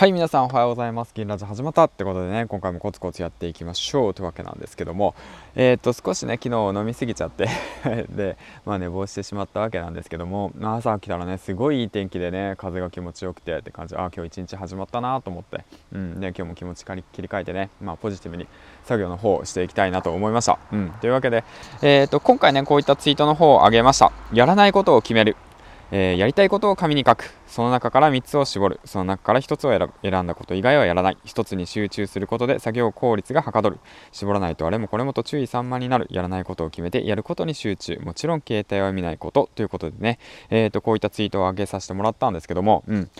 はい皆さんおはようございます。銀ラジ始まったってことでね今回もコツコツやっていきましょうというわけなんですけどもえー、っと少しね昨日飲みすぎちゃって でまあ寝坊してしまったわけなんですけども、まあ、朝起きたらねすごいいい天気でね風が気持ちよくてって感じああ今日一日始まったなと思ってうんで今日も気持ち切り替えてねまあポジティブに作業の方をしていきたいなと思いました。うんというわけでえー、っと今回ねこういったツイートの方を上げました。やらないことを決める。えー、やりたいことを紙に書く。その中から3つを絞る。その中から1つを選んだこと以外はやらない。1つに集中することで作業効率がはかどる。絞らないとあれもこれもと注意散漫になる。やらないことを決めてやることに集中。もちろん携帯は見ないこと。ということでね、えーと、こういったツイートを上げさせてもらったんですけども、うん。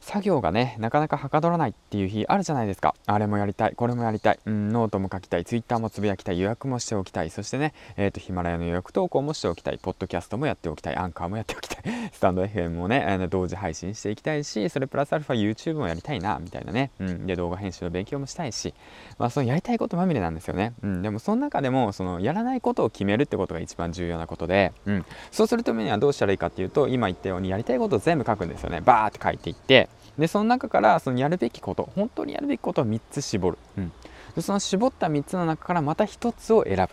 作業がねなかなかはかどらないっていう日あるじゃないですか。あれもやりたいこれもやりたい、うん、ノートも書きたいツイッターもつぶやきたい予約もしておきたいそしてね、えーと、ヒマラヤの予約投稿もしておきたいポッドキャストもやっておきたいアンカーもやっておきたい スタンド FM もね、えー、同時配信していきたいしそれプラスアルファ YouTube もやりたいなみたいなね、うん、で動画編集の勉強もしたいしまあそのやりたいことまみれなんですよね、うん、でもその中でもそのやらないことを決めるってことが一番重要なことで、うん、そうするためにはどうしたらいいかっていうと今言ったようにやりたいことを全部書くんですよね。バーって書いていってでその中からそのやるべきこと本当にやるべきことを3つ絞る、うん、でその絞った3つの中からまた1つを選ぶ。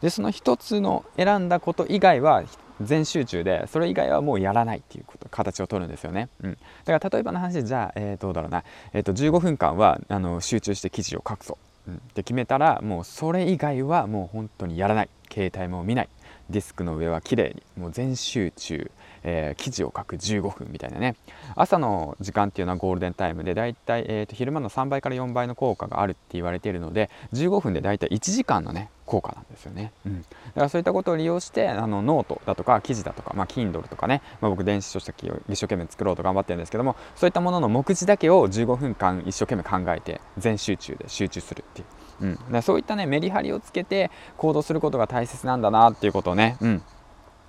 でその1つの選んだこと以外は全集中でそれ以外はもうやらないっていうこと形を取るんですよね、うん、だから例えばの話じゃあ、えー、どうだろうな、えー、と15分間はあの集中して記事を書くぞ、うん、って決めたらもうそれ以外はもう本当にやらない。携帯も見ない。デスクの上は綺麗にもう全集中えー、記事を書く15分みたいなね。朝の時間っていうのはゴールデンタイムでだいたい、えーと、昼間の3倍から4倍の効果があるって言われているので15分でだいたい1時間のね効果なんですよね、うん、だからそういったことを利用してあのノートだとか記事だとか、まあ、Kindle とかね、まあ、僕電子書籍を一生懸命作ろうと頑張ってるんですけどもそういったものの目次だけを15分間一生懸命考えて全集中で集中するっていう、うん、そういったねメリハリをつけて行動することが大切なんだなっていうことをね、うん、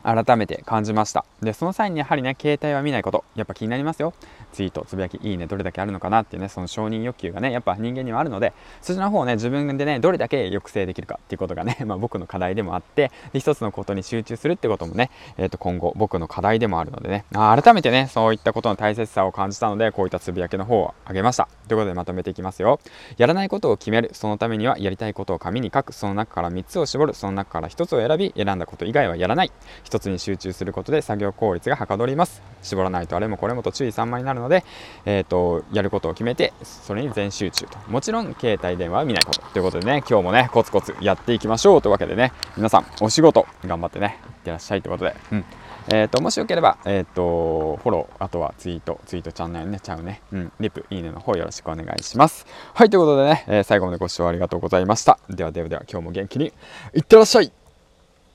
改めて感じました。でその際にやはりね携帯は見ないこと。やっぱ気になりますよ。ツイートつぶやきいいねどれだけあるのかなっていうねその承認欲求がねやっぱ人間にはあるのでそちらの方をね自分でねどれだけ抑制できるかっていうことがね、まあ、僕の課題でもあってで一つのことに集中するってこともね、えー、と今後僕の課題でもあるのでね。改めてねそういったことの大切さを感じたのでこういったつぶやきの方をあげました。ということでまとめていきますよ。やらないことを決める。そのためにはやりたいことを紙に書く。その中から3つを絞る。その中から1つを選び選んだこと以外はやらない。1つに集中することで作業効率がはかどります。絞らないとあれもこれもと注意散漫になるので、えーと、やることを決めてそれに全集中と。もちろん携帯電話は見ないこと。ということでね今日もねコツコツやっていきましょうというわけでね皆さんお仕事頑張ってねいってらっしゃいということで、うん。えーと、もしよければ、えーと、フォローあとはツイートツイートチャンネルねちゃうね、うん、リプいいねの方よろしくお願いします。はいということでね、えー、最後までご視聴ありがとうございました。ではではでは今日も元気にいってらっしゃい。